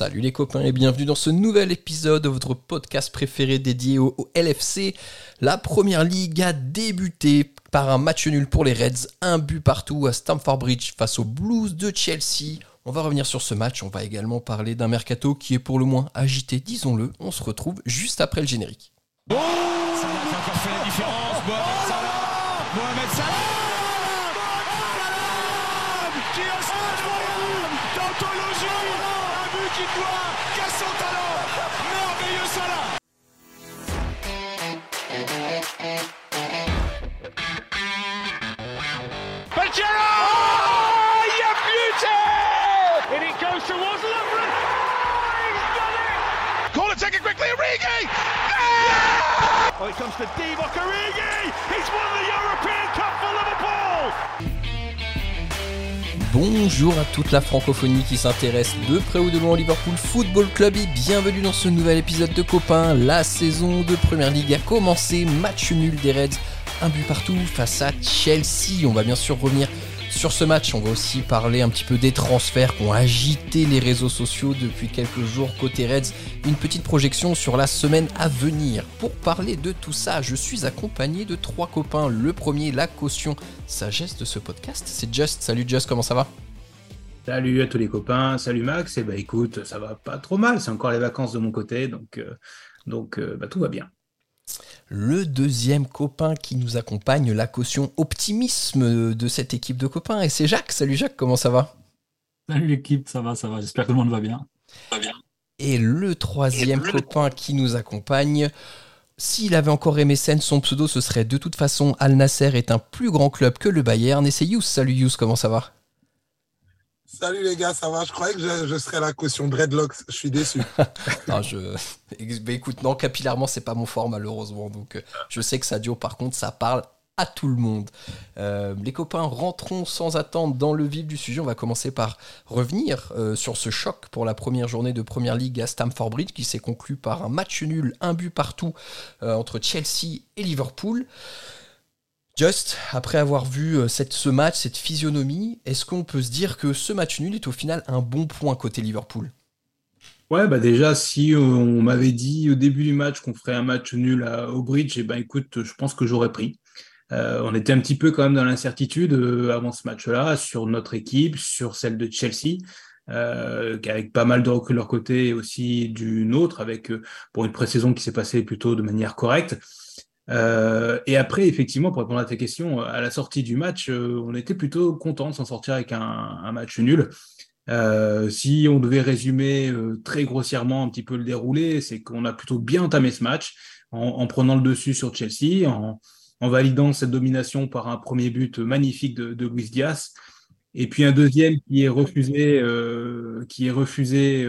Salut les copains et bienvenue dans ce nouvel épisode de votre podcast préféré dédié au, LFC. La première ligue a débuté par un match nul pour les Reds, un but partout à Stamford Bridge face aux Blues de Chelsea. On va revenir sur ce match, on va également parler d'un mercato qui est pour le moins agité, disons-le. On se retrouve juste après le générique. exploit Quel son talent Merveilleux Salah oh, beauty! And it goes towards Lovren. Oh, he's it! Call it, take it quickly, Origi! Oh, it comes to Divock Origi! He's won the European Cup for Liverpool! Bonjour à toute la francophonie qui s'intéresse de près ou de loin au Liverpool Football Club et bienvenue dans ce nouvel épisode de Copains. La saison de Première Ligue a commencé, match nul des Reds, un but partout face à Chelsea. On va bien sûr revenir sur ce match, on va aussi parler un petit peu des transferts qui ont agité les réseaux sociaux depuis quelques jours côté Reds. Une petite projection sur la semaine à venir. Pour parler de tout ça, je suis accompagné de trois copains. Le premier, la caution sagesse de ce podcast, c'est Just. Salut Just, comment ça va? Salut à tous les copains, salut Max. Et eh bah ben, écoute, ça va pas trop mal, c'est encore les vacances de mon côté, donc, euh, euh, bah, tout va bien. Le deuxième copain qui nous accompagne, la caution optimisme de cette équipe de copains, et c'est Jacques. Salut Jacques, comment ça va? Salut l'équipe, ça va, ça va. J'espère que tout le monde va bien. Va bien. Et le troisième copain qui nous accompagne, s'il avait encore MSN, son pseudo ce serait de toute façon Al Nasser est un plus grand club que le Bayern. Et c'est Yous. Salut Yous, comment ça va? Salut les gars, ça va? Je croyais que je, serais la caution dreadlocks. Je suis déçu. non, je... Bah, écoute, non, capillairement, c'est pas mon fort malheureusement. Donc, euh, je sais que Sadio, par contre, ça parle à tout le monde. Euh, les copains, rentrons sans attendre dans le vif du sujet. On va commencer par revenir euh, sur ce choc pour la première journée de Première Ligue à Stamford Bridge qui s'est conclu par un match nul, un but partout entre Chelsea et Liverpool. Just, après avoir vu euh, ce match, cette physionomie, est-ce qu'on peut se dire que ce match nul est au final un bon point côté Liverpool? Ouais, bah déjà, si on m'avait dit au début du match qu'on ferait un match nul à, au bridge, et eh ben écoute, je pense que j'aurais pris. Euh, on était un petit peu quand même dans l'incertitude euh, avant ce match-là sur notre équipe, sur celle de Chelsea, avec pas mal de recul de leur côté et aussi du nôtre, avec pour une pré-saison qui s'est passée plutôt de manière correcte. Euh, et après, effectivement, pour répondre à ta question, à la sortie du match, euh, on était plutôt content de s'en sortir avec un, match nul. Euh, si on devait résumer très grossièrement un petit peu le déroulé, c'est qu'on a plutôt bien entamé ce match en, prenant le dessus sur Chelsea, en, validant cette domination par un premier but magnifique de, de Luis Diaz, et puis un deuxième qui est refusé, qui est refusé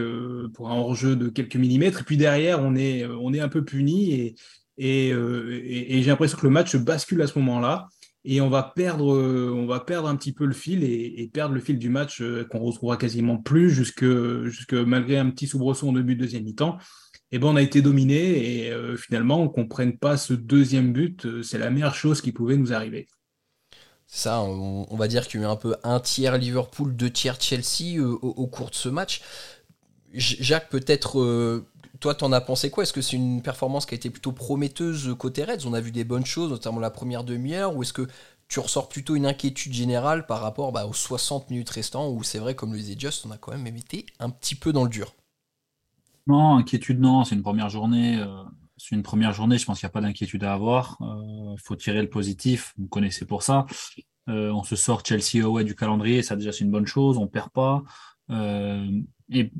pour un hors-jeu de quelques millimètres. Et puis derrière, on est, on est un peu puni et, euh, et, j'ai l'impression que le match bascule à ce moment-là. Et on va perdre, euh, on va perdre un petit peu le fil et, perdre le fil du match euh, qu'on retrouvera quasiment plus jusque, jusque malgré un petit soubresaut en début de deuxième mi-temps. Et ben on a été dominé et finalement qu'on prenne pas ce deuxième but, c'est la meilleure chose qui pouvait nous arriver. Ça, on, va dire qu'il y a eu un peu un tiers Liverpool, deux tiers Chelsea au, cours de ce match. Jacques, peut-être toi, t'en as pensé quoi? Est-ce que c'est une performance qui a été plutôt prometteuse côté Reds? On a vu des bonnes choses, notamment la première demi-heure, ou est-ce que tu ressors plutôt une inquiétude générale par rapport bah, aux 60 minutes restants, où c'est vrai, comme le disait Just, on a quand même été un petit peu dans le dur? Non, inquiétude, non, c'est une première journée. Euh, c'est une première journée, je pense qu'il n'y a pas d'inquiétude à avoir. Il euh, faut tirer le positif, vous connaissez pour ça. Euh, on se sort Chelsea away du calendrier, ça déjà c'est une bonne chose, on perd pas. et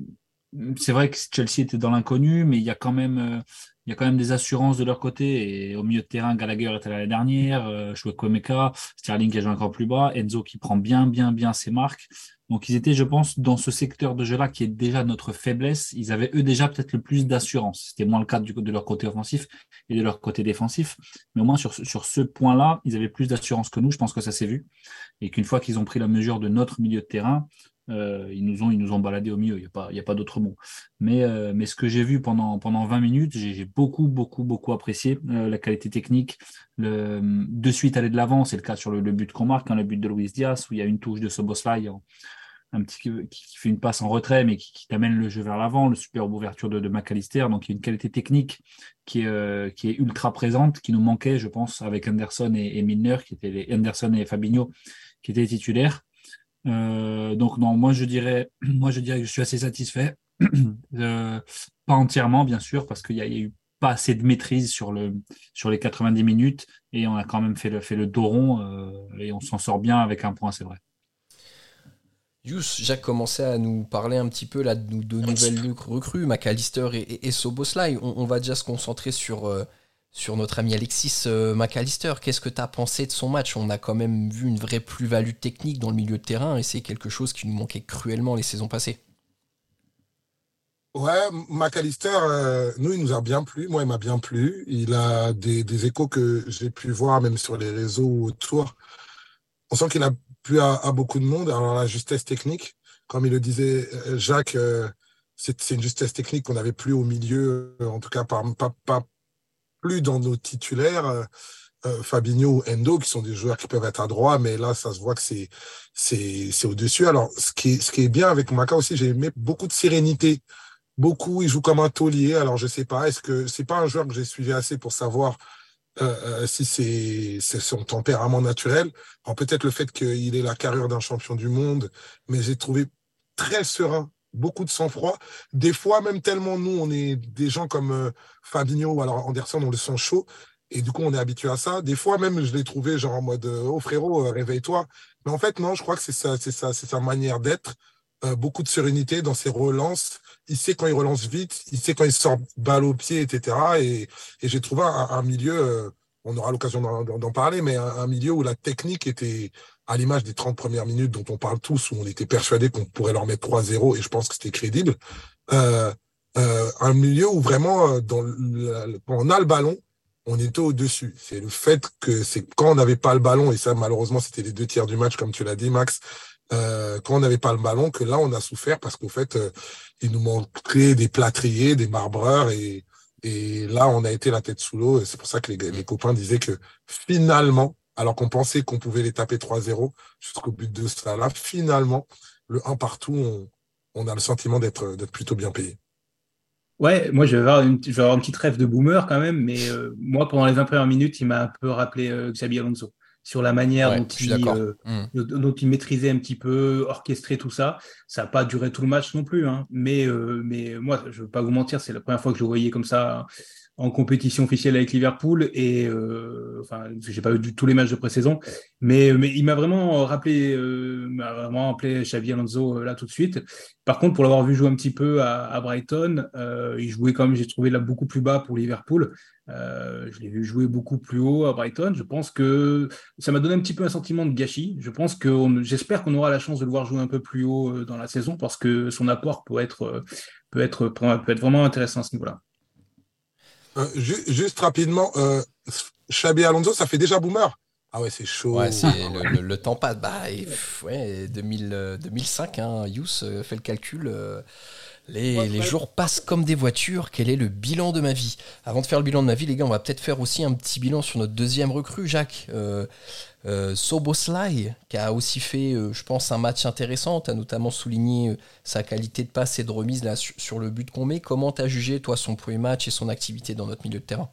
c'est vrai que Chelsea était dans l'inconnu, mais il y a quand même euh, il y a quand même des assurances de leur côté. Et au milieu de terrain, Gallagher était l'année dernière, euh, Komeka, Sterling qui a joué encore plus bas, Enzo qui prend bien, bien, bien ses marques. Donc ils étaient, je pense, dans ce secteur de jeu-là qui est déjà notre faiblesse. Ils avaient eux déjà peut-être le plus d'assurance. C'était moins le cas de leur côté offensif et de leur côté défensif. Mais au moins sur, sur ce point-là, ils avaient plus d'assurance que nous. Je pense que ça s'est vu. Et qu'une fois qu'ils ont pris la mesure de notre milieu de terrain, euh, ils, nous ont, ils nous ont baladé au milieu, il n'y a pas, a pas d'autre mot. Mais, euh, mais ce que j'ai vu pendant, pendant 20 minutes, j'ai beaucoup, beaucoup, beaucoup apprécié euh, la qualité technique. De suite aller de l'avant, c'est le cas sur le, but qu'on marque, hein, le but de Luis Diaz, où il y a une touche de Soboslai en, un petit qui, fait une passe en retrait, mais qui, t'amène le jeu vers l'avant, le superbe ouverture de, McAllister. Donc, il y a une qualité technique qui est, qui est ultra présente, qui nous manquait, je pense, avec Anderson et, et Milner, qui étaient les, Anderson et Fabinho, qui étaient titulaires. Euh, donc, non, moi, je dirais, moi, je dirais que je suis assez satisfait. Euh, pas entièrement, bien sûr, parce qu'il y, a eu pas assez de maîtrise sur, le, sur les 90 minutes et on a quand même fait le, fait le dos rond et on s'en sort bien avec un point, c'est vrai. Yous, Jacques commençait à nous parler un petit peu là, de, de nouvelles recrues, McAllister et, et, Soboslai. On, va déjà se concentrer sur, euh, sur notre ami Alexis euh, McAllister. Qu'est-ce que tu as pensé de son match? On a quand même vu une vraie plus-value technique dans le milieu de terrain et c'est quelque chose qui nous manquait cruellement les saisons passées. Ouais, McAllister, euh, nous, il nous a bien plu. Moi, il m'a bien plu. Il a des, échos que j'ai pu voir même sur les réseaux autour. On sent qu'il a plus à, beaucoup de monde. Alors la justesse technique, comme il le disait euh, Jacques, c'est une justesse technique qu'on n'avait plus au milieu, en tout cas pas, pas, plus dans nos titulaires. Fabinho ou Endo, qui sont des joueurs qui peuvent être à droite, mais là, ça se voit que c'est au-dessus. Alors, ce qui, est, bien avec Maka aussi, j'ai aimé beaucoup de sérénité. Beaucoup, il joue comme un taulier. Alors, je sais pas, est-ce que c'est pas un joueur que j'ai suivi assez pour savoir euh, euh, si c'est son tempérament naturel? peut-être le fait qu'il ait la carrure d'un champion du monde, mais j'ai trouvé très serein, beaucoup de sang-froid. Des fois, même tellement nous, on est des gens comme euh, Fabinho ou alors Anderson, on le sent chaud. Et du coup, on est habitué à ça. Des fois, même, je l'ai trouvé genre en mode Oh frérot, réveille-toi. Mais en fait, non, je crois que c'est ça, c'est ça, c'est sa manière d'être. beaucoup de sérénité dans ses relances il sait quand il relance vite, il sait quand il sort balle au pied, etc. Et, j'ai trouvé un, milieu, euh, on aura l'occasion d'en parler, mais un, milieu où la technique était à l'image des 30 premières minutes dont on parle tous, où on était persuadé qu'on pourrait leur mettre 3-0, et je pense que c'était crédible. Euh, euh, un milieu où vraiment, dans quand on a le ballon, on était au-dessus. C'est le fait que c'est quand on n'avait pas le ballon, et ça malheureusement c'était les deux tiers du match, comme tu l'as dit Max, euh, quand on n'avait pas le ballon, que là, on a souffert parce qu'au fait, euh, il nous manquait des plâtriers, des marbreurs, et, là, on a été la tête sous l'eau. C'est pour ça que les, copains disaient que finalement, alors qu'on pensait qu'on pouvait les taper 3-0 jusqu'au but de ça, là, finalement, le 1 partout, on, on a le sentiment d'être plutôt bien payé. Ouais, moi je vais avoir une, je vais avoir rêve de boomer quand même, mais euh, moi pendant les 20 premières minutes, il m'a un peu rappelé Xabi Alonso sur la manière dont, il, euh, mmh. dont, il, maîtrisait un petit peu, orchestrer tout ça. Ça n'a pas duré tout le match non plus, hein. mais, euh, mais moi, je ne veux pas vous mentir, c'est la première fois que je le voyais comme ça en compétition officielle avec Liverpool et euh, enfin j'ai pas vu tous les matchs de pré-saison mais, mais il m'a vraiment rappelé euh, m'a vraiment appelé Xavi Alonso euh, là tout de suite. Par contre pour l'avoir vu jouer un petit peu à, Brighton euh, il jouait comme j'ai trouvé là beaucoup plus bas pour Liverpool. Euh, je l'ai vu jouer beaucoup plus haut à Brighton. Je pense que ça m'a donné un petit peu un sentiment de gâchis. Je pense que j'espère qu'on aura la chance de le voir jouer un peu plus haut dans la saison parce que son apport peut être peut être peut être vraiment intéressant à ce niveau euh, juste rapidement, euh, Xabi Alonso, ça fait déjà boomer. Ah ouais, c'est chaud. Ouais, le, temps passe. Bah, ouais, 2000, 2005, euh, hein, Yous euh, fait le calcul. les, les jours passent comme des voitures. Quel est le bilan de ma vie? Avant de faire le bilan de ma vie, les gars, on va peut-être faire aussi un petit bilan sur notre deuxième recrue, Jacques. Euh, Soboslai, qui a aussi fait, euh, je pense, un match intéressant. Tu notamment souligné euh, sa qualité de passe et de remise sur, le but qu'on met. Comment tu jugé, toi, son premier match et son activité dans notre milieu de terrain?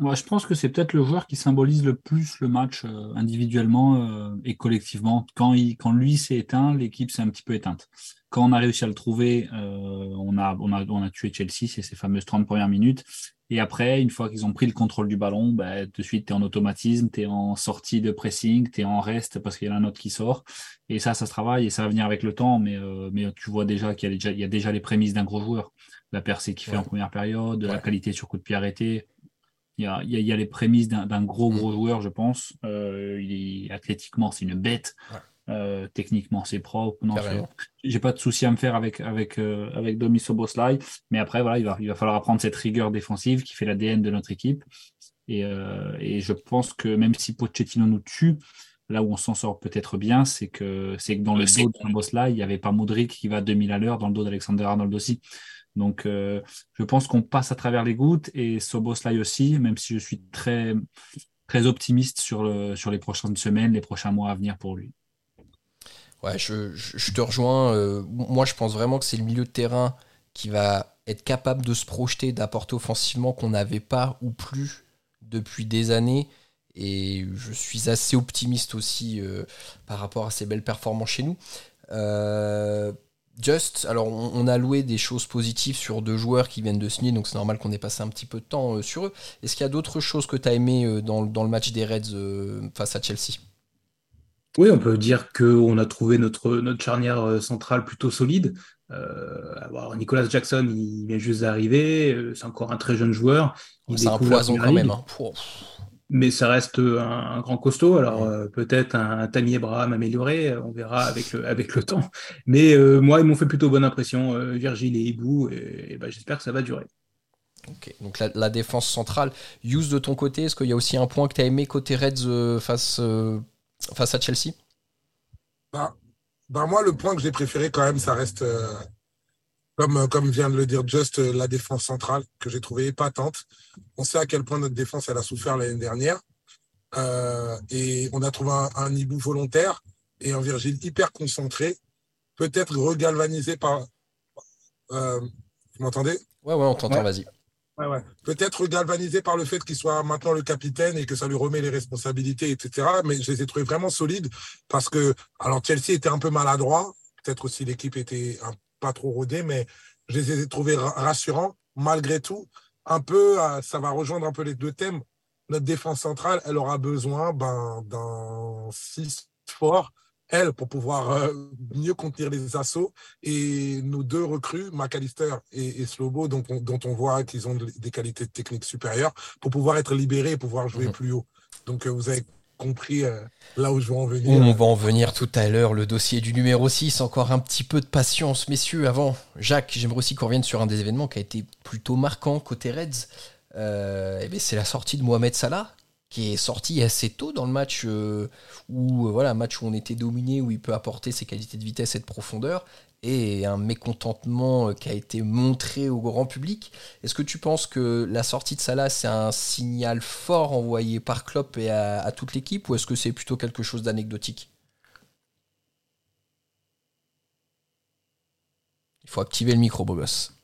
Moi, Je pense que c'est peut-être le joueur qui symbolise le plus le match individuellement et collectivement. Quand, il, quand lui s'est éteint, l'équipe s'est un petit peu éteinte. Quand on a réussi à le trouver, on, a, on, a, on a tué Chelsea, c'est ces fameuses 30 premières minutes. Et après, une fois qu'ils ont pris le contrôle du ballon, bah, de suite, tu es en automatisme, tu es en sortie de pressing, tu es en reste parce qu'il y a un autre qui sort. Et ça, ça se travaille et ça va venir avec le temps. Mais, euh, mais tu vois déjà qu'il y, a déjà, il y a déjà les prémices d'un gros joueur. La percée qu'il fait en première période, la qualité sur coup de pied arrêté. Il y a, il y a, les prémices d'un gros, mm. gros joueur, je pense. Euh, il est, athlétiquement, c'est une bête. Euh, techniquement, c'est propre. Non, j'ai pas de souci à me faire avec avec euh, avec Domi Soboslai, mais après voilà, il va il va falloir apprendre cette rigueur défensive qui fait l'ADN de notre équipe. Et, euh, et je pense que même si Pochettino nous tue, là où on s'en sort peut-être bien, c'est que c'est que dans le dos de Soboslai, il n'y avait pas Modric qui va à 2000 à l'heure dans le dos d'Alexander Arnold aussi. Donc, je pense qu'on passe à travers les gouttes et Soboslai aussi, même si je suis très, très optimiste sur, sur les prochaines semaines, les prochains mois à venir pour lui. Ouais, je, te rejoins. Euh, moi, je pense vraiment que c'est le milieu de terrain qui va être capable de se projeter, d'apporter offensivement qu'on n'avait pas ou plus depuis des années. Et je suis assez optimiste aussi euh, par rapport à ces belles performances chez nous. Euh, Just, alors on, a loué des choses positives sur deux joueurs qui viennent de signer, donc c'est normal qu'on ait passé un petit peu de temps euh, sur eux. Est-ce qu'il y a d'autres choses que tu as aimé dans, le match des Reds face à Chelsea? Oui, on peut dire qu'on a trouvé notre, notre charnière centrale plutôt solide. alors Nicolas Jackson, il vient juste d'arriver, c'est encore un très jeune joueur. C'est un poison quand même. Hein mais ça reste un, grand costaud. Alors euh, peut-être un, Tammy Abraham amélioré, on verra avec le, avec le temps. Mais euh, moi, ils m'ont fait plutôt bonne impression, euh, Virgile et Hibou, et, ben, j'espère que ça va durer. Ok, donc la, défense centrale. Use de ton côté, est-ce qu'il y a aussi un point que tu as aimé côté Reds face, face à Chelsea? Bah, bah, Moi, le point que j'ai préféré quand même, ça reste comme, comme vient de le dire Just, euh, la défense centrale, que j'ai trouvé épatante. On sait à quel point notre défense, elle a souffert l'année dernière. Euh, et on a trouvé un, hibou volontaire et un Virgile hyper concentré, peut-être regalvanisé par. Euh, vous m'entendez? Ouais, ouais, on t'entend, vas-y. Ouais, ouais. Peut-être galvanisé par le fait qu'il soit maintenant le capitaine et que ça lui remet les responsabilités, etc. Mais je les ai trouvés vraiment solides parce que, alors Chelsea était un peu maladroit, peut-être aussi l'équipe était un pas trop rodés, mais je les ai trouvés rassurants malgré tout. Un peu, euh, ça va rejoindre un peu les deux thèmes. Notre défense centrale, elle aura besoin ben, d'un 6 fort, elle, pour pouvoir euh, mieux contenir les assauts. Et nos deux recrues, McAllister et, Slobo, dont on, dont on voit qu'ils ont des qualités techniques supérieures, pour pouvoir être libérés et pouvoir jouer mhm. plus haut. Donc, euh, vous avez compris euh, là où je en venir. On va en venir tout à l'heure, le dossier du numéro 6. Encore un petit peu de patience, messieurs, avant. Jacques, j'aimerais aussi qu'on revienne sur un des événements qui a été plutôt marquant côté Reds. Euh, eh c'est la sortie de Mohamed Salah, qui est sorti assez tôt dans le match euh, où match où on était dominé, où il peut apporter ses qualités de vitesse et de profondeur et un mécontentement euh, qui a été montré au grand public. Est-ce que tu penses que la sortie de Salah, c'est un signal fort envoyé par Klopp et à, toute l'équipe, ou est-ce que c'est plutôt quelque chose d'anecdotique? Il faut activer le micro, beau gosse.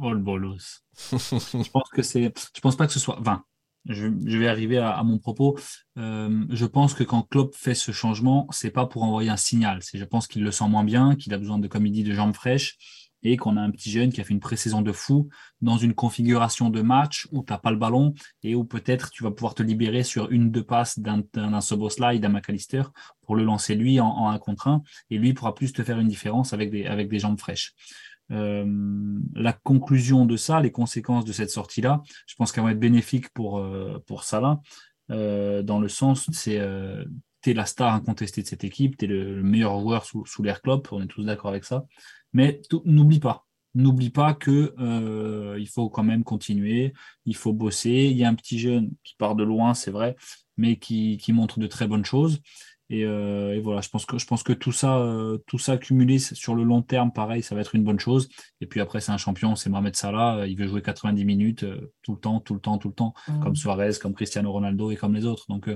Oh le bolos. je pense que c'est. Je pense pas que ce soit. Enfin, je, vais arriver à, mon propos. Euh, je pense que quand Klopp fait ce changement, c'est pas pour envoyer un signal. C'est, je pense qu'il le sent moins bien, qu'il a besoin de, comme de jambes fraîches et qu'on a un petit jeune qui a fait une pré-saison de fou dans une configuration de match où tu n'as pas le ballon et où peut-être tu vas pouvoir te libérer sur une deux passes d'un, d'un Soboslai, d'un McAllister pour le lancer lui en, en un contre un et lui pourra plus te faire une différence avec des jambes fraîches. Euh, la conclusion de ça, les conséquences de cette sortie-là, je pense qu'elles vont être bénéfiques pour, euh, pour Salah, euh, dans le sens, c'est tu es la star incontestée de cette équipe, tu es le, meilleur joueur sous, sous l'air Klopp, on est tous d'accord avec ça. Mais n'oublie pas, n'oublie pas que il faut quand même continuer, il faut bosser. Il y a un petit jeune qui part de loin, c'est vrai, mais qui, qui, montre de très bonnes choses. Euh, et, voilà, je pense que, je pense que tout, ça, euh, tout ça cumulé sur le long terme, pareil, ça va être une bonne chose. Et puis après, c'est un champion, c'est Mohamed Salah. Il veut jouer 90 minutes euh, tout le temps, tout le temps, tout le temps, mmh. comme Suarez, comme Cristiano Ronaldo et comme les autres. Donc,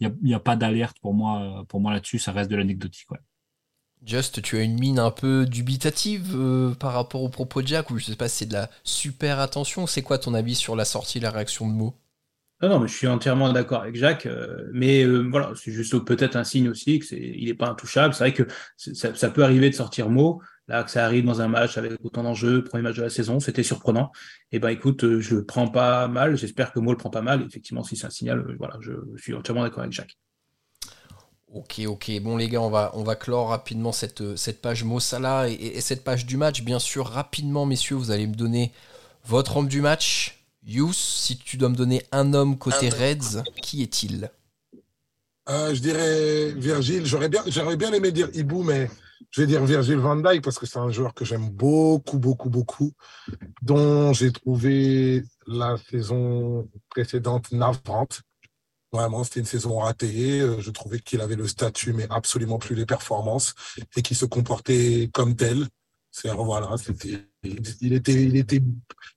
il n'y a, a, pas d'alerte pour moi, pour moi là-dessus. Ça reste de l'anecdotique. Ouais. Just, tu as une mine un peu dubitative par rapport au propos de Jack, ou je sais pas si c'est de la super attention. C'est quoi ton avis sur la sortie, la réaction de mots non, mais je suis entièrement d'accord avec Jacques, euh, mais euh, voilà, c'est juste peut-être un signe aussi que c'est, il n'est pas intouchable. C'est vrai que ça, peut arriver de sortir mot. Là, que ça arrive dans un match avec autant d'enjeux, premier match de la saison, c'était surprenant. Et eh ben, écoute, euh, je le prends pas mal. J'espère que Mo le prend pas mal. Effectivement, si c'est un signal, voilà, je, suis entièrement d'accord avec Jacques. Ok, ok. Bon, les gars, on va, on va clore rapidement cette, cette page Mossala et, et cette page du match. Bien sûr, rapidement, messieurs, vous allez me donner votre homme du match Yous, si tu dois me donner un homme côté Reds, qui est-il? Euh, Je dirais Virgile. J'aurais bien, j'aurais bien aimé dire Ibu, mais je vais dire Virgile van Dijk parce que c'est un joueur que j'aime beaucoup, beaucoup, beaucoup, dont j'ai trouvé la saison précédente navrante. Vraiment, c'était une saison ratée. Euh, je trouvais qu'il avait le statut, mais absolument plus les performances, et qu'il se comportait comme tel. C'est voilà, c'était, il était, il était,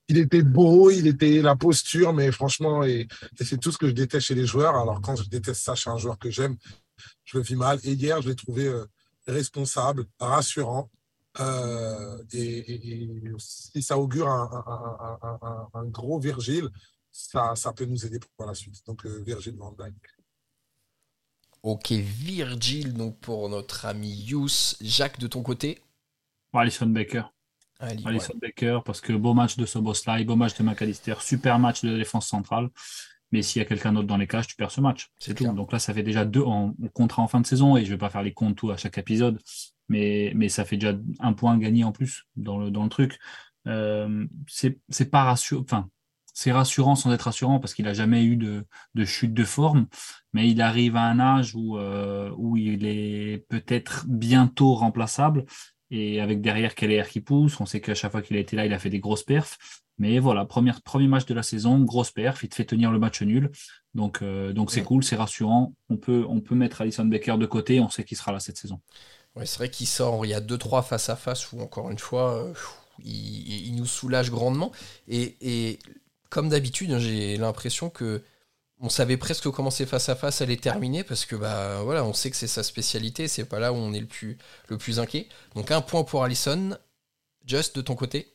il était beau, il était la posture, mais franchement, et, c'est tout ce que je déteste chez les joueurs. Alors quand je déteste ça chez un joueur que j'aime, je le vis mal. Et hier, je l'ai trouvé euh, responsable, rassurant. Euh, et, si ça augure un, gros Virgile, ça, ça, peut nous aider pour la suite. Donc, euh, Virgile Van Dijk. Ok, Virgile, donc pour notre ami Yous. Jacques, de ton côté? Alison Baker. Alison Baker, parce que beau match de Soboslai, beau match de McAllister, super match de défense centrale. Mais s'il y a quelqu'un d'autre dans les cages, tu perds ce match. C'est tout. Donc là, ça fait déjà deux en, contrat en fin de saison et je ne vais pas faire les comptes tout à chaque épisode, mais, mais ça fait déjà un point gagné en plus dans le, dans le truc. Euh, c'est pas rassurant. Enfin, c'est rassurant sans être rassurant parce qu'il n'a jamais eu de, de, chute de forme, mais il arrive à un âge où, euh, où il est peut-être bientôt remplaçable et avec derrière Keller qui pousse? On sait qu'à chaque fois qu'il a été là, il a fait des grosses perfs. Mais voilà, premier, premier match de la saison, grosse perf, il te fait tenir le match nul. Donc euh, donc c'est cool, c'est rassurant. On peut, on peut mettre Alison Becker de côté, on sait qu'il sera là cette saison. Ouais, c'est vrai qu'il sort, il y a 2-3 face à face où encore une fois, euh, il, nous soulage grandement. Et, et comme d'habitude, hein, j'ai l'impression que on savait presque comment ces face à face allaient terminer parce que bah voilà, on sait que c'est sa spécialité, c'est pas là où on est le plus, le plus inquiet. Donc un point pour Allison. Just de ton côté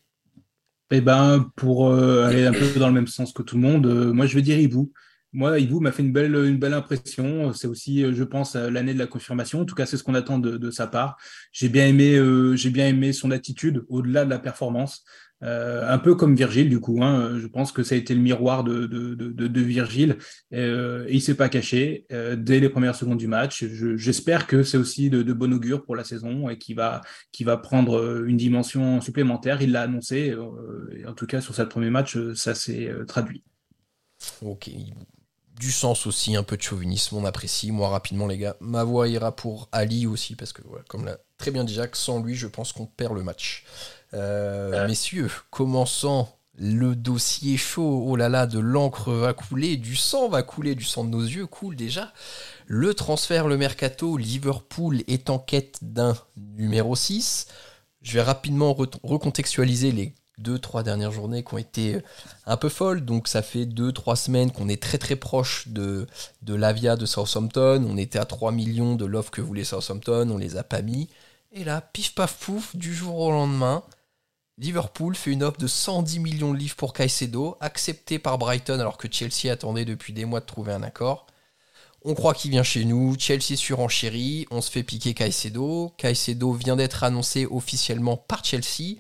eh ben, pour euh, aller un peu dans le même sens que tout le monde, euh, moi je vais dire Hibou. Moi, Hibou m'a fait une belle, une belle impression. C'est aussi, euh, je pense, l'année de la confirmation. En tout cas, c'est ce qu'on attend de, de, sa part. J'ai bien aimé, j'ai bien aimé son attitude au-delà de la performance. Euh, un peu comme Virgile, du coup. Hein. Je pense que ça a été le miroir de, Virgile. Euh, il s'est pas caché euh, dès les premières secondes du match. J'espère que c'est aussi de, bon augure pour la saison et qu'il va, qui va prendre une dimension supplémentaire. Il l'a annoncé. en tout cas, sur ce premier match, ça s'est traduit. Ok. Du sens aussi, un peu de chauvinisme, on apprécie. Moi, rapidement, les gars, ma voix ira pour Ali aussi, parce que, comme l'a très bien dit Jacques, sans lui, je pense qu'on perd le match. Euh, messieurs, commençant le dossier chaud, oh là là, de l'encre va couler, du sang va couler, du sang de nos yeux coule déjà. Le transfert, le mercato, Liverpool est en quête d'un numéro 6. Je vais rapidement recontextualiser les deux, trois dernières journées qui ont été un peu folles. Donc ça fait deux, trois semaines qu'on est très très proche de, de l'Avia de Southampton. On était à 3 millions de l'offre que voulait Southampton, on les a pas mis. Et là, pif paf pouf, du jour au lendemain, Liverpool fait une offre de 110 millions de livres pour Caicedo, acceptée par Brighton alors que Chelsea attendait depuis des mois de trouver un accord. On croit qu'il vient chez nous, Chelsea surenchérit, on se fait piquer Caicedo. Caicedo vient d'être annoncé officiellement par Chelsea.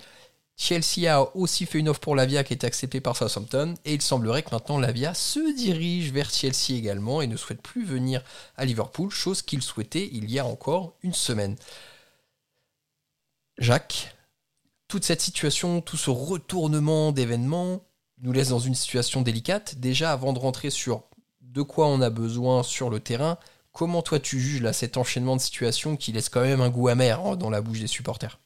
Chelsea a aussi fait une offre pour Lavia qui est acceptée par Southampton et il semblerait que maintenant Lavia se dirige vers Chelsea également et ne souhaite plus venir à Liverpool, chose qu'il souhaitait il y a encore une semaine. Jacques, toute cette situation, tout ce retournement d'événements nous laisse dans une situation délicate. Déjà, avant de rentrer sur de quoi on a besoin sur le terrain, comment toi tu juges là, cet enchaînement de situations qui laisse quand même un goût amer hein, dans la bouche des supporters?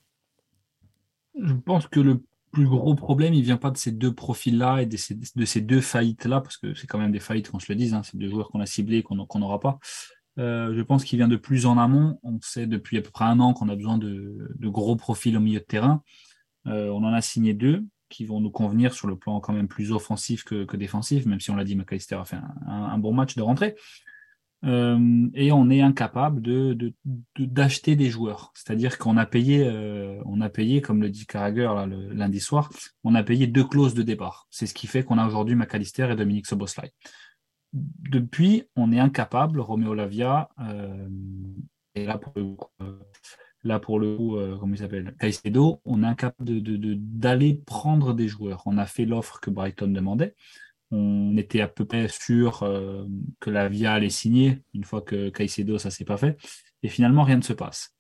Je pense que le plus gros problème, il vient pas de ces deux profils-là et de ces, deux faillites-là, parce que c'est quand même des faillites qu'on se le dise, hein, c'est deux joueurs qu'on a ciblés et qu'on n'aura pas. Euh, je pense qu'il vient de plus en amont. On sait depuis à peu près un an qu'on a besoin de, gros profils au milieu de terrain. Euh, on en a signé deux qui vont nous convenir sur le plan quand même plus offensif que, défensif, même si on l'a dit, McAllister a fait un, bon match de rentrée. Euh, et on est incapable d'acheter des joueurs. C'est-à-dire qu'on a payé, euh, on a payé, comme le dit Carragher lundi soir, on a payé deux clauses de départ. C'est ce qui fait qu'on a aujourd'hui McAllister et Dominique Soboslai. Depuis, on est incapable, Roméo Lavia, et là pour le Là, pour le coup, euh, comment il s'appelle Caicedo, on est incapable d'aller de, prendre des joueurs. On a fait l'offre que Brighton demandait. On était à peu près sûr euh, que la Via allait signer une fois que Caicedo, ça s'est pas fait. Et finalement, rien ne se passe.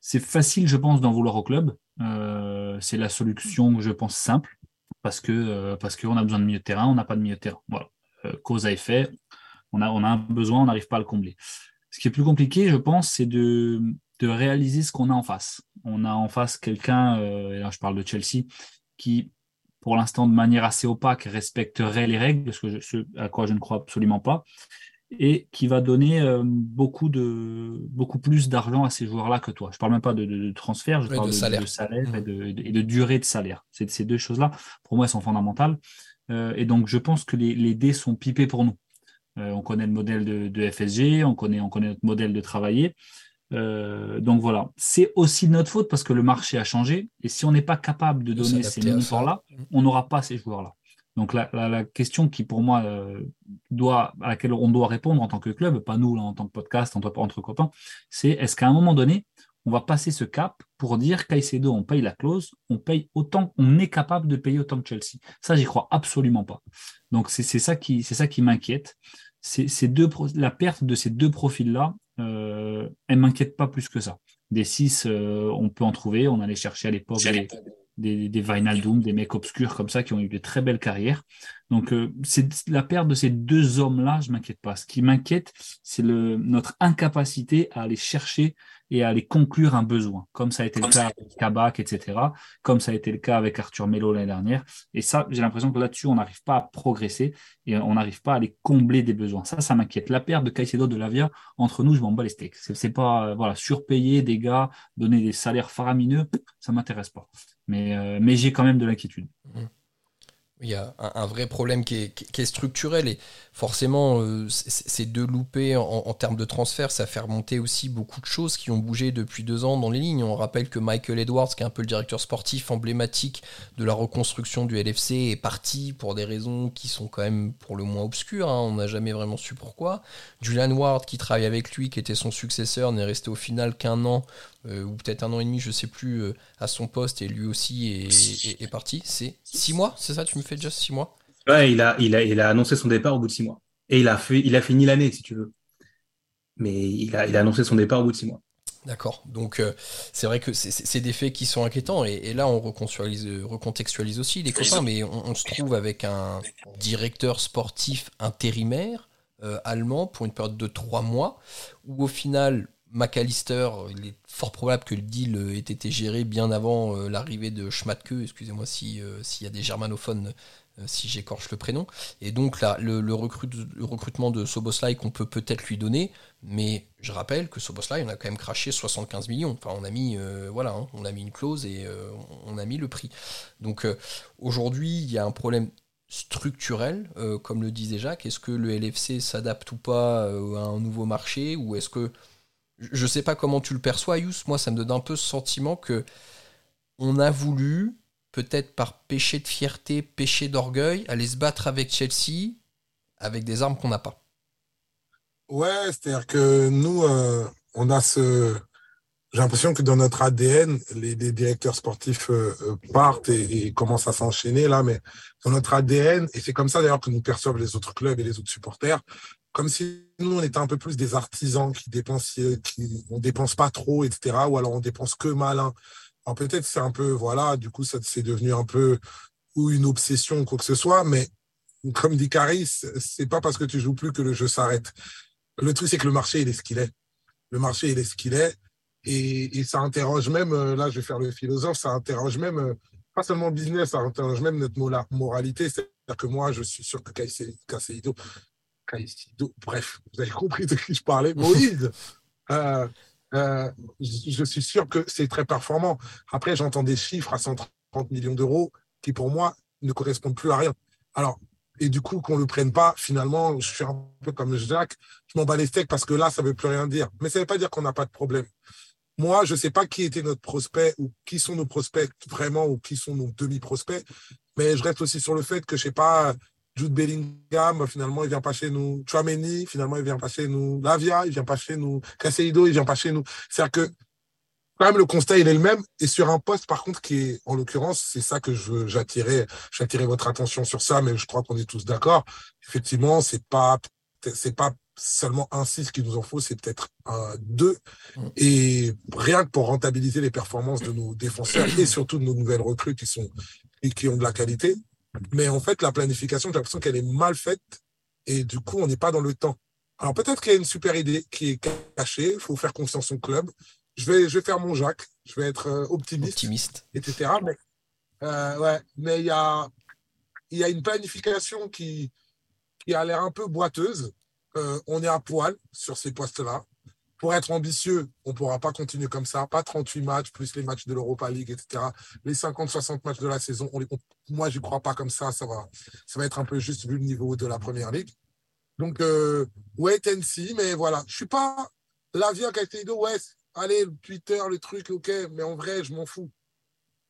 C'est facile, je pense, d'en vouloir au club. Euh, c'est la solution, je pense, simple, parce que parce qu'on a besoin de milieu de terrain, on n'a pas de milieu de terrain. Voilà. cause à effet, on a, on a un besoin, on n'arrive pas à le combler. Ce qui est plus compliqué, je pense, c'est de, de réaliser ce qu'on a en face. On a en face quelqu'un, euh, et là je parle de Chelsea, qui pour l'instant de manière assez opaque respecterait les règles, ce, à quoi je ne crois absolument pas, et qui va donner euh, beaucoup, de, beaucoup plus d'argent à ces joueurs-là que toi. Je ne parle même pas de, transfert, je parle de, salaire, mmh. et, de, durée de salaire. Ces deux choses-là, pour moi, elles sont fondamentales. Euh, et donc, je pense que les, les dés sont pipés pour nous. on connaît le modèle de, FSG, on connaît, on connaît notre modèle de travailler. Euh, donc voilà, c'est aussi notre faute parce que le marché a changé. Et si on n'est pas capable de donner ces moniteurs-là, on n'aura pas ces joueurs-là. Donc la, question qui pour moi euh, doit, à laquelle on doit répondre en tant que club, pas nous en tant que podcast, entre, entre copains, c'est est-ce qu'à un moment donné, on va passer ce cap pour dire Caicedo, on paye la clause, on paye autant, on est capable de payer autant que Chelsea? Ça, j'y crois absolument pas. Donc c'est ça qui, c'est ça qui m'inquiète. C'est deux, la perte de ces deux profils-là, elle m'inquiète pas plus que ça. Des six, euh, on peut en trouver. On allait chercher à l'époque des, des Vinaldoom, des mecs obscurs comme ça qui ont eu de très belles carrières. Donc, euh, c'est la perte de ces deux hommes-là, je m'inquiète pas. Ce qui m'inquiète, c'est notre incapacité à aller chercher et à aller conclure un besoin, comme ça a été le cas avec Kabak, etc., comme ça a été le cas avec Arthur Melo l'année dernière. Et ça, j'ai l'impression que là-dessus, on n'arrive pas à progresser et on n'arrive pas à aller combler des besoins. Ça, ça m'inquiète. La perte de Caicedo de Lavia, entre nous, je m'en bats les steaks. C'est pas, euh, voilà, surpayer des gars, donner des salaires faramineux, ça m'intéresse pas. Mais, euh, mais j'ai quand même de l'inquiétude. Mmh. Il y a un, vrai problème qui est, structurel et forcément, euh, ces deux loupés en, termes de transfert, ça fait remonter aussi beaucoup de choses qui ont bougé depuis deux ans dans les lignes. On rappelle que Michael Edwards, qui est un peu le directeur sportif emblématique de la reconstruction du LFC, est parti pour des raisons qui sont quand même pour le moins obscures. Hein. On n'a jamais vraiment su pourquoi. Julian Ward, qui travaille avec lui, qui était son successeur, n'est resté au final qu'un an euh, ou peut-être un an et demi, je sais plus, euh, à son poste et lui aussi est, parti. C'est six mois, c'est ça Tu me fais déjà six mois? Ouais, il a, il, a, il a annoncé son départ au bout de six mois. Et il a, fait, il a fini l'année, si tu veux. Mais il a, il a annoncé son départ au bout de six mois. D'accord. Donc euh, c'est vrai que c'est des faits qui sont inquiétants et, là on recontextualise, recontextualise aussi les copains, mais on, se trouve avec un directeur sportif intérimaire allemand pour une période de trois mois où au final McAllister, il est fort probable que le deal ait été géré bien avant euh, l'arrivée de Schmatke, excusez-moi euh, s'il y a des germanophones, euh, si j'écorche le prénom. Et donc là, le, recrutement de Soboslai qu'on peut peut-être lui donner, mais je rappelle que Soboslai, on a quand même craché 75 millions. Enfin, on a mis, voilà, hein, on a mis une clause et on a mis le prix. Donc aujourd'hui, il y a un problème structurel, comme le disait Jacques. Est-ce que le LFC s'adapte ou pas à un nouveau marché, ou est-ce que je sais pas comment tu le perçois, Yous. Moi, ça me donne un peu ce sentiment que on a voulu, peut-être par péché de fierté, péché d'orgueil, aller se battre avec Chelsea avec des armes qu'on n'a pas. Ouais, c'est-à-dire que nous, euh, on a ce. J'ai l'impression que dans notre ADN, les, directeurs sportifs euh, euh, partent et, et, commencent à s'enchaîner là, mais dans notre ADN, et c'est comme ça d'ailleurs que nous perçoivent les autres clubs et les autres supporters, comme si nous, on était un peu plus des artisans qui dépensent, qui, on dépense pas trop, etc. Ou alors on dépense que malin. Alors peut-être c'est un peu, voilà, du coup, ça c'est devenu un peu ou une obsession ou quoi que ce soit, mais comme dit Caris, c'est pas parce que tu joues plus que le jeu s'arrête. Le truc, c'est que le marché, il est ce qu'il est. Le marché, il est ce qu'il est. Et, ça interroge même, euh, là, je vais faire le philosophe, ça interroge même, euh, pas seulement business, ça interroge même notre moralité. C'est-à-dire que moi, je suis sûr que Caicedo, bref, vous avez compris de qui je parlais, Moïse. Euh, euh, je suis sûr que c'est très performant. Après, j'entends des chiffres à 130 millions d'euros qui, pour moi, ne correspondent plus à rien. Alors, et du coup, qu'on ne le prenne pas, finalement, je suis un peu comme Jacques, je m'en bats les steaks parce que là, ça ne veut plus rien dire. Mais ça ne veut pas dire qu'on n'a pas de problème. Moi, je ne sais pas qui était notre prospect ou qui sont nos prospects vraiment ou qui sont nos demi-prospects, mais je reste aussi sur le fait que, je ne sais pas, Jude Bellingham, finalement, il vient pas chez nous. Chouameni, finalement, il vient pas chez nous. Lavia, il vient pas chez nous. Caseido, il vient pas chez nous. C'est-à-dire que, quand même, le constat, il est le même. Et sur un poste, par contre, qui est, en l'occurrence, c'est ça que je, j'attirais, j'attirais votre attention sur ça, mais je crois qu'on est tous d'accord. Effectivement, c'est pas, c'est pas seulement un 6 qu'il nous en faut, c'est peut-être un 2. Mm. Et rien que pour rentabiliser les performances de nos défenseurs et surtout de nos nouvelles recrues qui sont, et qui ont de la qualité, mais en fait, la planification, j'ai l'impression qu'elle est mal faite et du coup, on n'est pas dans le temps. Alors peut-être qu'il y a une super idée qui est cachée, il faut faire confiance au club. Je vais, je vais faire mon Jacques, je vais être euh, optimiste, optimiste. etc. Mais, euh, ouais, mais il y a, y a une planification qui, qui a l'air un peu boiteuse. Euh, on est à poil sur ces postes-là pour être ambitieux, on ne pourra pas continuer comme ça. Pas 38 matchs, plus les matchs de l'Europa League, etc. Les 50-60 matchs de la saison, on moi, je n'y crois pas comme ça. Ça va, ça va être un peu juste vu le niveau de la Première Ligue. Donc, euh, wait and see. Mais voilà, je ne suis pas La vie à Caicedo, ouais, allez, Twitter, le truc, ok, mais en vrai, je m'en fous.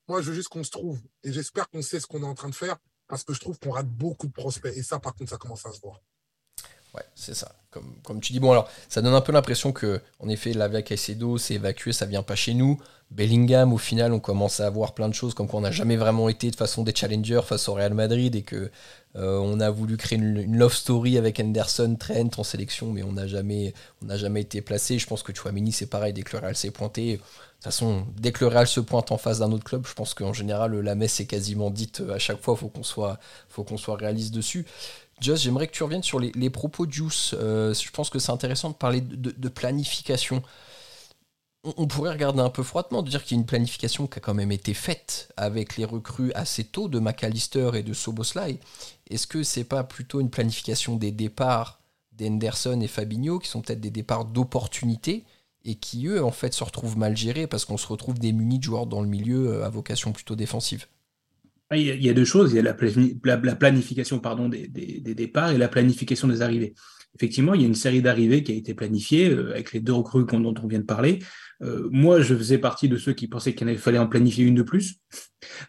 Moi, je veux juste qu'on se trouve. Et j'espère qu'on sait ce qu'on est en train de faire parce que je trouve qu'on rate beaucoup de prospects. Et ça, par contre, ça commence à se voir. Ouais, c'est ça. Comme, tu dis, bon, alors, ça donne un peu l'impression que, en effet, la via Caicedo, c'est évacué, ça vient pas chez nous. Bellingham, au final, on commence à avoir plein de choses, comme quoi on n'a jamais vraiment été de façon des challengers face au Real Madrid et que euh, on a voulu créer une, love story avec Henderson, Trent en sélection, mais on n'a jamais, été placé. Je pense que Chouamini, c'est pareil, dès que le Real s'est pointé. De toute façon, dès que le Real se pointe en face d'un autre club, je pense qu'en général, la messe est quasiment dite à chaque fois. Il faut qu'on faut qu'on soit réaliste dessus. Just, j'aimerais que tu reviennes sur les, propos de Juice. Euh, je pense que c'est intéressant de parler de, planification. On, pourrait regarder un peu froidement, de dire qu'il y a une planification qui a quand même été faite avec les recrues assez tôt de McAllister et de Soboslai. Est-ce que c'est pas plutôt une planification des départs d'Henderson et Fabinho, qui sont peut-être des départs d'opportunité et qui, eux, en fait, se retrouvent mal gérés parce qu'on se retrouve démunis de joueurs dans le milieu euh, à vocation plutôt défensive? Il y, a, deux choses. Il y a la, planification pardon, des, départs et la planification des arrivées. Effectivement, il y a une série d'arrivées qui a été planifiée euh, avec les deux recrues dont on vient de parler. Euh, moi, je faisais partie de ceux qui pensaient qu'il fallait en planifier une de plus.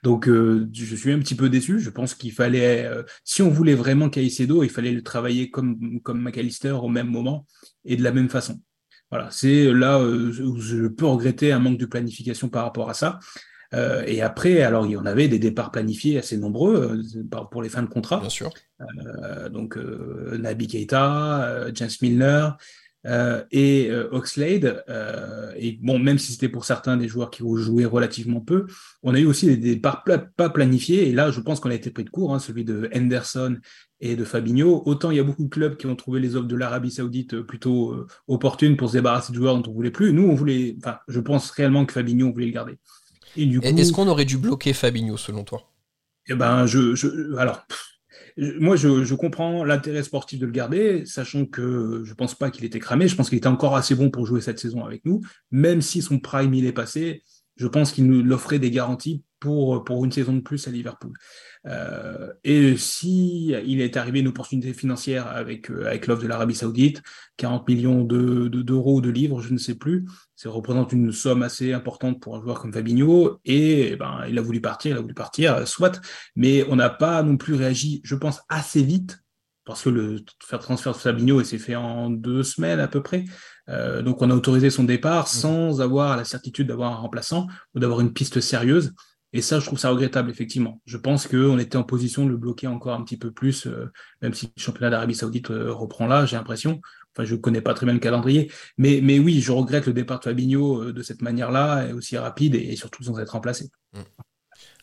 Donc, euh, je suis un petit peu déçu. Je pense qu'il fallait, si on voulait vraiment Caicedo, il fallait le travailler comme, comme McAllister au même moment et de la même façon. Voilà, c'est là où je peux regretter un manque de planification par rapport à ça. Euh, et après, alors il y en avait des départs planifiés assez nombreux euh, pour les fins de contrat. Bien sûr. Euh, donc Nabi Keita, James Milner et Oxlade. et bon, même si c'était pour certains des joueurs qui ont joué relativement peu, on a eu aussi des départs pas planifiés. Et là, je pense qu'on a été pris de court, hein, celui de Henderson et de Fabinho. Autant il y a beaucoup de clubs qui ont trouvé les offres de l'Arabie Saoudite plutôt opportunes pour se débarrasser de joueurs dont on voulait plus. Nous, on voulait, enfin, je pense réellement que Fabinho, on voulait le garder. Est-ce qu'on aurait dû bloquer Fabinho selon toi? Eh ben, je, alors, moi, je, comprends l'intérêt sportif de le garder, sachant que je pense pas qu'il était cramé. Je pense qu'il était encore assez bon pour jouer cette saison avec nous, même si son prime il est passé. Je pense qu'il nous offrait des garanties pour, pour une saison de plus à Liverpool. Euh, et si il est arrivé une opportunité financière avec, euh, avec l'offre de l'Arabie Saoudite, 40 millions d'euros de, d'euros de livres, je ne sais plus, ça représente une somme assez importante pour un joueur comme Fabinho, et, eh ben, il a voulu partir, il a voulu partir, soit, mais on n'a pas non plus réagi, je pense, assez vite, parce que le faire transfert de Fabinho s'est fait en deux semaines à peu près. Euh, donc on a autorisé son départ mmh. sans avoir la certitude d'avoir un remplaçant ou d'avoir une piste sérieuse. Et ça, je trouve ça regrettable, effectivement. Je pense qu'on était en position de le bloquer encore un petit peu plus, euh, même si le championnat d'Arabie Saoudite euh, reprend là, j'ai l'impression. Enfin, je ne connais pas très bien le calendrier. Mais, mais oui, je regrette le départ de Fabinho euh, de cette manière-là, aussi rapide et, surtout sans être remplacé. Mm.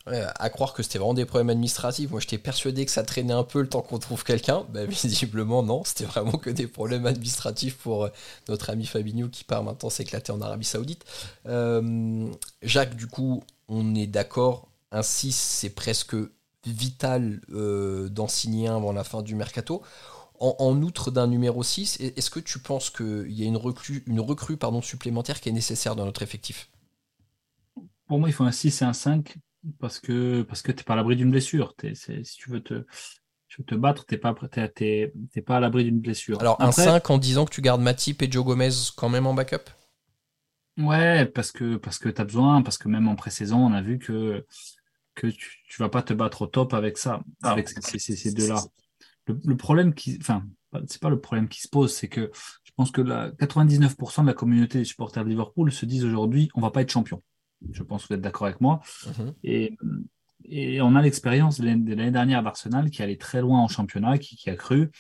à croire que c'était vraiment des problèmes administratifs. Moi, j'étais persuadé que ça traînait un peu le temps qu'on trouve quelqu'un. Ben, visiblement, non. C'était vraiment que des problèmes administratifs pour notre ami Fabinho qui part maintenant s'éclater en Arabie Saoudite. Jacques, du coup, on est d'accord, un 6, c'est presque vital euh, d'en signer un avant la fin du mercato. En, outre d'un numéro 6, est-ce que tu penses qu'il y a une recrue, une recrue pardon, supplémentaire qui est nécessaire dans notre effectif? Pour moi, il faut un 6 et un 5 parce que, parce que tu n'es pas à l'abri d'une blessure. si tu veux te, te battre, tu n'es pas, pas à l'abri d'une blessure. Alors, un 5 en disant que tu gardes Matip et Joe Gomez quand même en backup? Ouais, parce que parce que tu as besoin, parce que même en pré-saison, on a vu que, que tu, tu vas pas te battre au top avec ça, ah. avec ces, ces, deux-là. Le, problème qui, enfin, c'est pas le problème qui se pose, c'est que je pense que la 99% de la communauté des supporters de Liverpool se disent aujourd'hui, on va pas être champion. Je pense que vous êtes d'accord avec moi. Mm-hmm. Et, et on a l'expérience de l'année dernière d'Arsenal qui allait très loin en championnat, qui, qui a cru,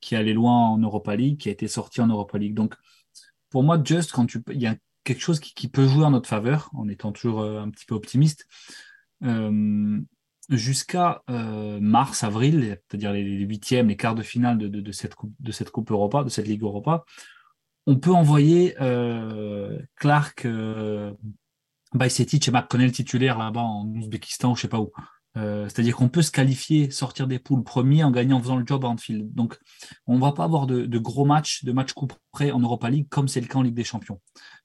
qui allait loin en Europa League, qui a été sorti en Europa League. Donc, pour moi, juste quand tu, il y a quelque chose qui, peut jouer en notre faveur, en étant toujours euh, un petit peu optimiste. Euh, jusqu'à euh, mars, avril, c'est-à-dire les, huitièmes, les quarts de finale de, cette coupe, de cette Coupe Europa, de cette Ligue Europa, on peut envoyer Clark, Bajcetic et McConnell titulaires là-bas en Ouzbékistan ou je sais pas où. Euh, c'est-à-dire qu'on peut se qualifier, sortir des poules premiers en gagnant, en faisant le job à. Donc, on ne va pas avoir de, gros matchs, de matchs coup près en Europa League comme c'est le cas en Ligue des Champions.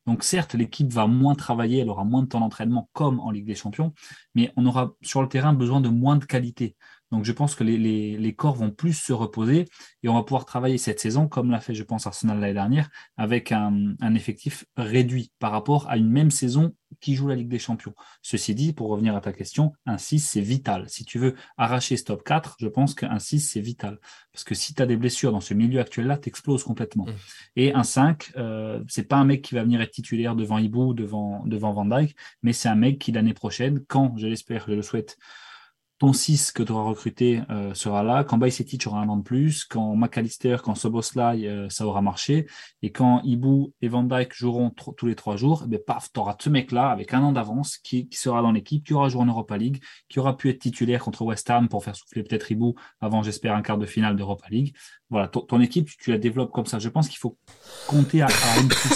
Donc, certes, l'équipe va moins travailler, elle aura moins de temps d'entraînement comme en Ligue des Champions, mais on aura sur le terrain besoin de moins de qualité. Donc je pense que les, corps vont plus se reposer et on va pouvoir travailler cette saison, comme l'a fait, je pense, Arsenal l'année dernière, avec un, effectif réduit par rapport à une même saison qui joue la Ligue des Champions. Ceci dit, pour revenir à ta question, un 6, c'est vital. Si tu veux arracher ce top 4, je pense qu'un 6, c'est vital. Parce que si tu as des blessures dans ce milieu actuel-là, tu exploses complètement. Mmh. Et un 5, euh, c'est pas un mec qui va venir être titulaire devant Ibu, devant, devant Van Dyke, mais c'est un mec qui l'année prochaine, quand, je l'espère, je le souhaite, ton 6 que tu auras recruté euh, sera là. Quand tu aura un an de plus. Quand McAllister, quand Soboslai, euh, ça aura marché. Et quand Ibu et Van Dyke joueront tous les trois jours, eh paf, tu auras ce mec-là avec un an d'avance qui, sera dans l'équipe, qui aura joué en Europa League, qui aura pu être titulaire contre West Ham pour faire souffler peut-être Ibu avant, j'espère, un quart de finale d'Europa League. Voilà, ton, équipe, tu, la développes comme ça. Je pense qu'il faut compter à, à une plus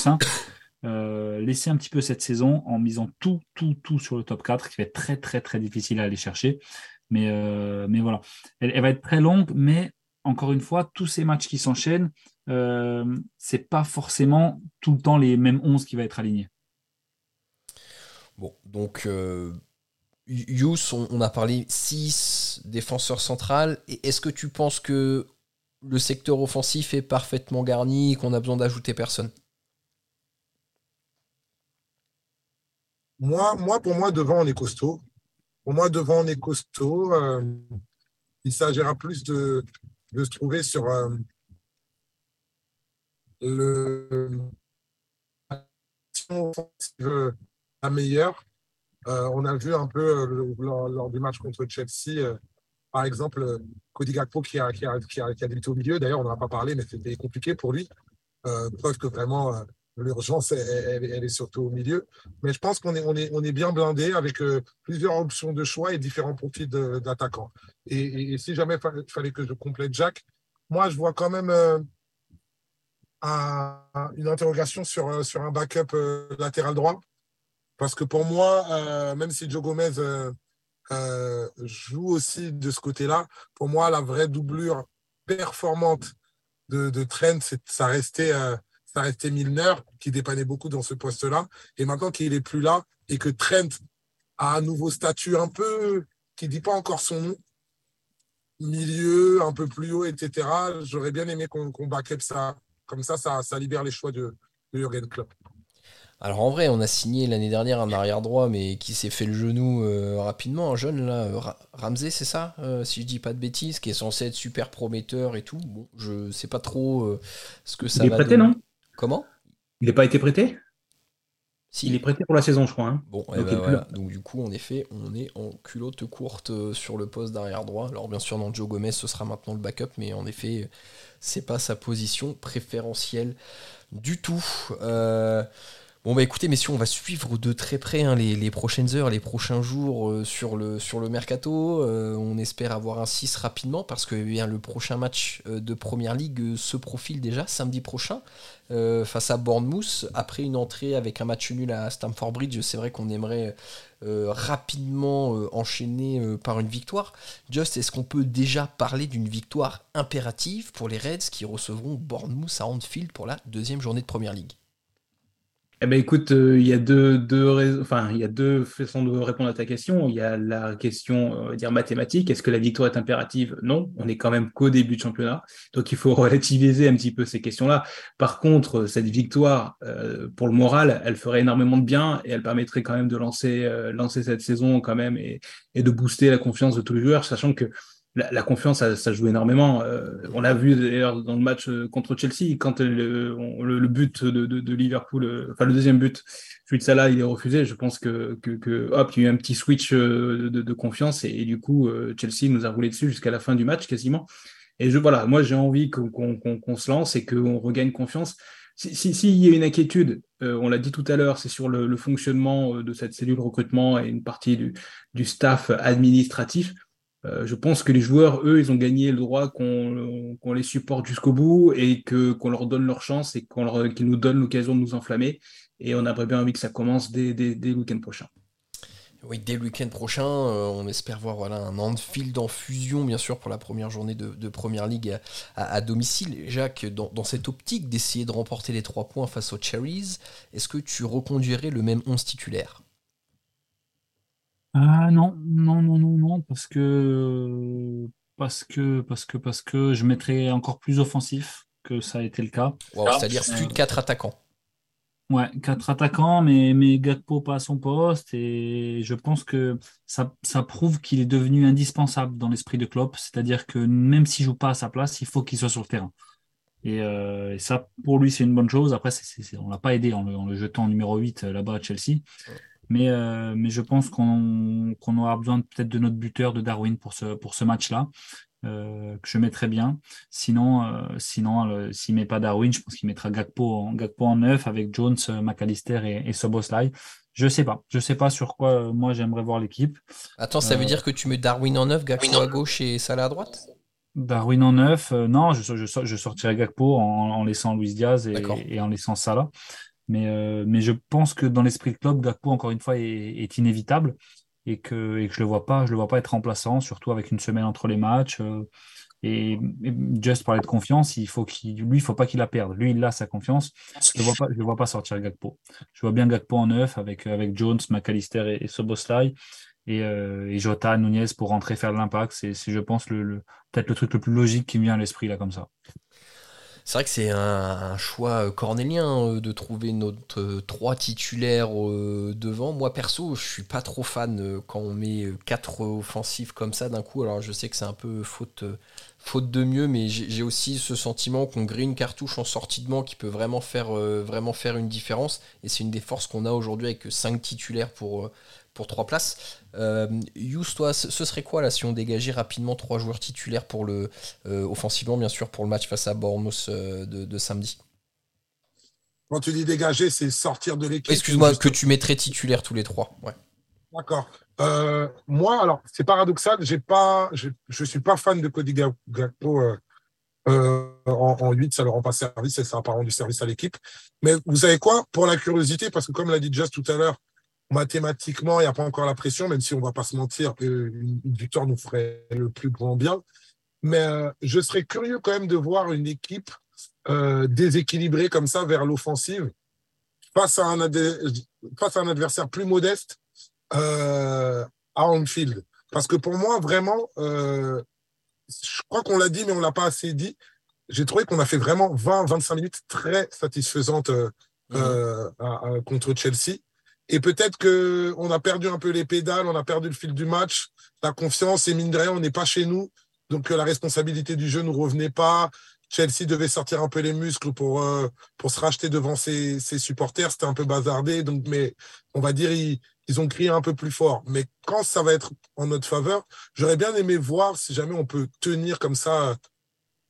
euh, laisser un petit peu cette saison en misant tout, tout, tout sur le top 4, qui va être très, très, très difficile à aller chercher. Mais, euh, mais voilà, elle, va être très longue, mais encore une fois, tous ces matchs qui s'enchaînent, euh, c'est pas forcément tout le temps les mêmes 11 qui va être alignés. Bon, donc euh, Yous, on, a parlé 6 défenseurs centrales. Est-ce que tu penses que le secteur offensif est parfaitement garni et qu'on a besoin d'ajouter personne? Moi, moi, pour moi, devant, on est costaud. Pour moi, devant, on est costaud. Euh, il s'agira plus de, de, se trouver sur euh, le la meilleure. Euh, on a vu un peu lors, du match contre Chelsea, par exemple, Cody Gakpo qui a, qui a, qui a, qui a débuté au milieu. D'ailleurs, on n'en a pas parlé, mais c'était compliqué pour lui. preuve que vraiment, L'urgence, elle, est surtout au milieu. Mais je pense qu'on est, bien blindé avec euh, plusieurs options de choix et différents profils d'attaquants. Et, si jamais il fallait que je complète Jacques, moi, je vois quand même euh, une interrogation sur, euh, un backup latéral droit. Parce que pour moi, même si Joe Gomez joue aussi de ce côté-là, pour moi, la vraie doublure performante de, de Trent, ça restait ça restait Milner, qui dépannait beaucoup dans ce poste-là. Et maintenant qu'il n'est plus là et que Trent a un nouveau statut un peu, qui ne dit pas encore son nom, milieu, un peu plus haut, etc., j'aurais bien aimé qu'on qu back up ça. Comme ça, ça, ça libère les choix de, de Jurgen Klopp. Alors en vrai, on a signé l'année dernière un arrière droit, mais qui s'est fait le genou euh, rapidement, un jeune là, euh, Ramsey, c'est ça, euh, si je dis pas de bêtises, qui est censé être super prometteur et tout. Bon, je sais pas trop ce que ça Il est prêté, non? Comment? Il n'a pas été prêté? Si. Il est prêté pour la saison, je crois. Hein. Bon, eh donc, ben donc, du coup, en effet, on est en culotte courte euh, sur le poste d'arrière droit. Alors bien sûr, dans Joe Gomez, ce sera maintenant le backup, mais en effet, c'est pas sa position préférentielle du tout. Euh, Bon bah écoutez messieurs, on va suivre de très près hein, les, prochaines heures, les prochains jours euh, sur, le, mercato. Euh, on espère avoir un 6 rapidement parce que eh le prochain match euh, de Première Ligue se profile déjà samedi prochain face à Bournemouth. Après une entrée avec un match nul à Stamford Bridge, c'est vrai qu'on aimerait rapidement enchaîner par une victoire. Just, est-ce qu'on peut déjà parler d'une victoire impérative pour les Reds qui recevront Bournemouth à Anfield pour la deuxième journée de Première Ligue? Eh ben écoute, euh, il y a deux, deux enfin, il y a deux façons de répondre à ta question. Il y a la question, on va dire mathématique. Est-ce que la victoire est impérative? Non, on est quand même qu'au début de championnat, donc il faut relativiser un petit peu ces questions-là. Par contre, cette victoire, euh, pour le moral, elle ferait énormément de bien et elle permettrait quand même de lancer, euh, lancer cette saison quand même et, et de booster la confiance de tous les joueurs, sachant que la, confiance, ça, joue énormément. Euh, on l'a vu d'ailleurs dans le match euh, contre Chelsea, quand le, but de, Liverpool, euh, enfin le deuxième but, celui de Salah, il est refusé. Je pense que, hop, il y a eu un petit switch de, confiance et, du coup, Chelsea nous a roulé dessus jusqu'à la fin du match quasiment. Et je, voilà, moi j'ai envie qu'on se lance et qu'on regagne confiance. S'il si, y a une inquiétude, on l'a dit tout à l'heure, c'est sur le, fonctionnement de cette cellule recrutement et une partie du staff administratif. Euh, je pense que les joueurs, eux, ils ont gagné le droit qu'on les supporte jusqu'au bout et qu'on leur donne leur chance et qu'ils nous donnent l'occasion de nous enflammer. Et on aurait bien envie que ça commence dès le week-end prochain. Oui, dès le week-end prochain, euh, on espère voir voilà, un Anfield en fusion, bien sûr, pour la première journée de, de Première Ligue à, domicile. Jacques, dans, dans cette optique d'essayer de remporter les trois points face aux Cherries, est-ce que tu reconduirais le même 11 titulaire? Ah non, non, non, non, non, parce que parce que parce que parce que je mettrais encore plus offensif que ça a été le cas. C'est-à-dire plus de quatre attaquants. Ouais, quatre attaquants, mais, mais Gakpo pas à son poste. Et je pense que ça, ça prouve qu'il est devenu indispensable dans l'esprit de Klopp. C'est-à-dire que même s'il joue pas à sa place, il faut qu'il soit sur le terrain. Et, euh, et ça, pour lui, c'est une bonne chose. Après, c'est c'est on l'a pas aidé en le, en le, jetant numéro 8 euh, là-bas à Chelsea. Mais, euh, mais je pense qu'on qu'on aura besoin peut-être de notre buteur de Darwin pour ce, pour ce match-là. Euh, que je mettrais bien. Sinon, euh, sinon s'il met pas Darwin, je pense qu'il mettra Gakpo en, Gakpo en neuf avec Jones, McAllister et, et Soboslai. Je sais pas. Je sais pas sur quoi moi j'aimerais voir l'équipe. Attends, ça veut dire que tu mets Darwin en neuf, Gakpo à gauche et Salah à droite? Darwin en neuf, non, je, je, je sortirais Gakpo en, en laissant Luis Diaz et, et, en laissant Salah. Mais, euh, mais je pense que dans l'esprit de club, Gakpo, encore une fois, est, inévitable et que, et que je le vois pas, je le vois pas être remplaçant, surtout avec une semaine entre les matchs. Euh, et, Just parlait de confiance, il faut lui, il faut pas qu'il la perde. Lui, il a sa confiance. Je le vois pas, vois pas sortir Gakpo. Je vois bien Gakpo en neuf avec, avec Jones, McAllister et, et Soboslai. Et, euh, et, Jota, Nunez pour rentrer faire de l'impact. C'est, je pense, le peut-être le truc le plus logique qui me vient à l'esprit, là, comme ça. C'est vrai que c'est un, choix cornélien de trouver notre trois titulaires devant. Moi perso, je suis pas trop fan quand on met quatre offensifs comme ça d'un coup. Alors je sais que c'est un peu faute, de mieux, mais j'ai aussi ce sentiment qu'on grille une cartouche en sortie de banc qui peut vraiment faire, vraiment faire une différence. Et c'est une des forces qu'on a aujourd'hui avec cinq titulaires pour, pour trois places. Euh, Yous, toi, ce serait quoi là si on dégageait rapidement trois joueurs titulaires pour le euh, offensivement, bien sûr, pour le match face à Bournemouth euh, de, de, samedi? Quand tu dis dégager, c'est sortir de l'équipe. Excuse-moi, que tu mettrais titulaires tous les trois. Ouais. D'accord. Euh, moi, alors, c'est paradoxal, j'ai pas, je, je suis pas fan de Cody Gakpo. Euh, en, en, 8, ça ne leur rend pas service et ça n'a pas rendu service à l'équipe. Mais vous savez quoi? Pour la curiosité, parce que comme l'a dit Just tout à l'heure, mathématiquement, il n'y a pas encore la pression, même si on ne va pas se mentir, une, une victoire nous ferait le plus grand bien. Mais euh, je serais curieux quand même de voir une équipe euh, déséquilibrée comme ça vers l'offensive face, à un face à un adversaire plus modeste euh, à Anfield. Parce que pour moi, vraiment, je crois qu'on l'a dit, mais on ne l'a pas assez dit. J'ai trouvé qu'on a fait vraiment 20-25 minutes très satisfaisantes mmh. à, à, contre Chelsea. Et peut-être que on a perdu un peu les pédales, on a perdu le fil du match, la confiance, et mine de rien, on n'est pas chez nous. Donc la responsabilité du jeu ne revenait pas. Chelsea devait sortir un peu les muscles pour, euh, se racheter devant ses, supporters. C'était un peu bazardé. Donc, mais on va dire, ils, ils ont crié un peu plus fort. Mais quand ça va être en notre faveur, j'aurais bien aimé voir si jamais on peut tenir comme ça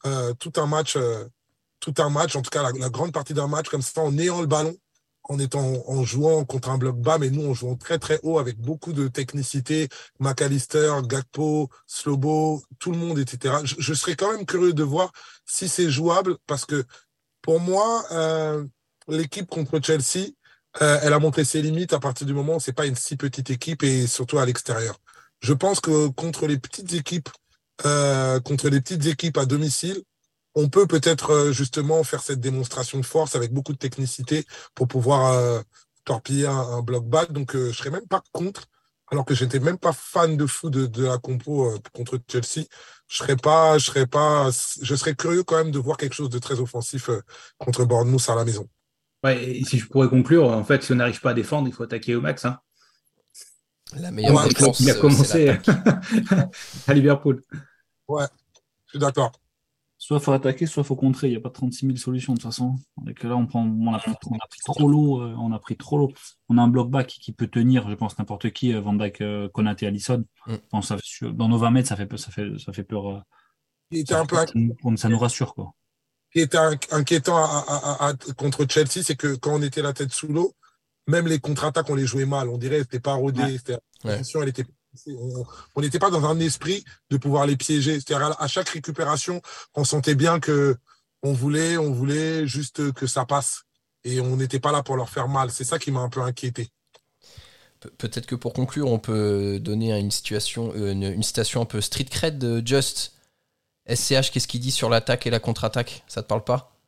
euh, tout un match, euh, tout un match, en tout cas la, la grande partie d'un match comme ça, en ayant le ballon en étant en jouant contre un bloc bas, mais nous en jouant très très haut avec beaucoup de technicité, McAllister, Gakpo, Slobo, tout le monde, etc. Je, je, serais quand même curieux de voir si c'est jouable parce que pour moi, euh, l'équipe contre Chelsea, euh, elle a montré ses limites à partir du moment où c'est pas une si petite équipe et surtout à l'extérieur. Je pense que contre les petites équipes, euh, contre les petites équipes à domicile, on peut peut-être euh, justement faire cette démonstration de force avec beaucoup de technicité pour pouvoir euh, torpiller un, un, bloc back. Donc, euh, je serais même pas contre, alors que j'étais même pas fan de fou de, de la compo euh, contre Chelsea. Je serais pas, je serais pas, je serais curieux quand même de voir quelque chose de très offensif euh, contre Bournemouth à la maison. Ouais, et si je pourrais conclure, en fait, si on n'arrive pas à défendre, il faut attaquer au max. Hein. La meilleure ouais, défense, il a commencé à Liverpool. Ouais, je suis d'accord soit faut attaquer, soit faut contrer. Il n'y a pas 36 000 solutions de toute façon. Là, on, prend, on, a pris, on a pris trop l'eau. Euh, on a pris trop l'eau. On a un bloc back qui peut tenir, je pense, n'importe qui, euh, Van Dyke, Konaté, Allison. Mm. Bon, ça, dans nos 20 mètres, ça fait, ça fait, ça fait peur. Était un peu ça, ça nous rassure, quoi. Ce qui était inquiétant à, à, à, contre Chelsea, c'est que quand on était la tête sous l'eau, même les contre-attaques, on les jouait mal. On dirait que c'était pas rodé. Ouais. elle était on n'était pas dans un esprit de pouvoir les piéger. C'est-à-dire à chaque récupération, on sentait bien que on voulait, on voulait juste que ça passe et on n'était pas là pour leur faire mal. C'est ça qui m'a un peu inquiété. Peut-être que pour conclure, on peut donner une situation, une, une citation un peu street cred de Just. SCH, qu'est-ce qu'il dit sur l'attaque et la contre-attaque? Ça te parle pas?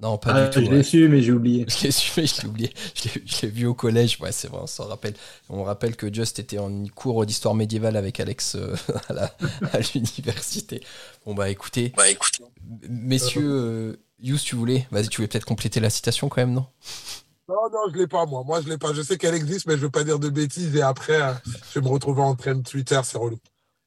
Non, pas du Ah, tout. je ouais. l'ai su, mais j'ai oublié. Je l'ai su, mais je l'ai oublié. Je l'ai- vu au collège. Ouais, c'est vrai, on s'en rappelle. On rappelle que Just était en cours d'histoire médiévale avec Alex euh, à l'université. Bon, bah écoutez, Bah écoutez. messieurs, euh, Yous, tu voulais Vas-y, tu voulais peut-être compléter la citation quand même, non? Non, non, je l'ai pas, moi. Moi, je l'ai pas. Je sais qu'elle existe, mais je veux pas dire de bêtises. Et après, euh, je vais me retrouver en train de Twitter, c'est relou.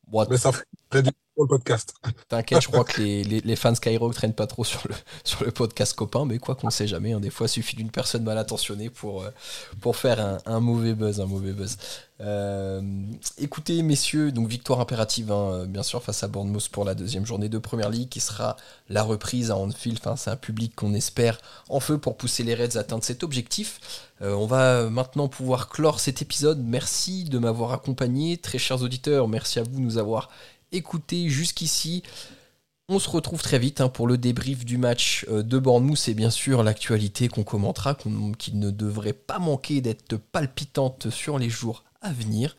Bon, Mais ça ferait du pour le podcast. T'inquiète, je crois que les, les- les fans Skyrock traînent pas trop sur le, sur le podcast copain, mais quoi qu'on ne sait jamais, hein, des fois il suffit d'une personne mal intentionnée pour, euh, pour faire un, un mauvais buzz, un mauvais buzz. Euh, écoutez messieurs, donc victoire impérative hein, bien sûr face à Bournemouth pour la deuxième journée de Première League qui sera la reprise à Anfield, enfin, c'est un public qu'on espère en feu pour pousser les Reds à atteindre cet objectif. Euh, on va maintenant pouvoir clore cet épisode, merci de m'avoir accompagné, très chers auditeurs, merci à vous de nous avoir écouté jusqu'ici. On se retrouve très vite hein, pour le débrief du match euh, de Bournemouth et bien sûr l'actualité qu'on commentera, qu'on- qui ne devrait pas manquer d'être palpitante sur les jours à venir.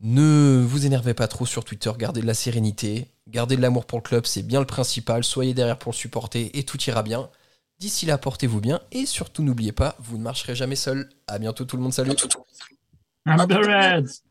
Ne vous énervez pas trop sur Twitter, gardez de la sérénité, gardez de l'amour pour le club, c'est bien le principal, soyez derrière pour le supporter et tout ira bien. D'ici là, portez-vous bien et surtout n'oubliez pas, vous ne marcherez jamais seul. À bientôt tout le monde, salut I'm the Reds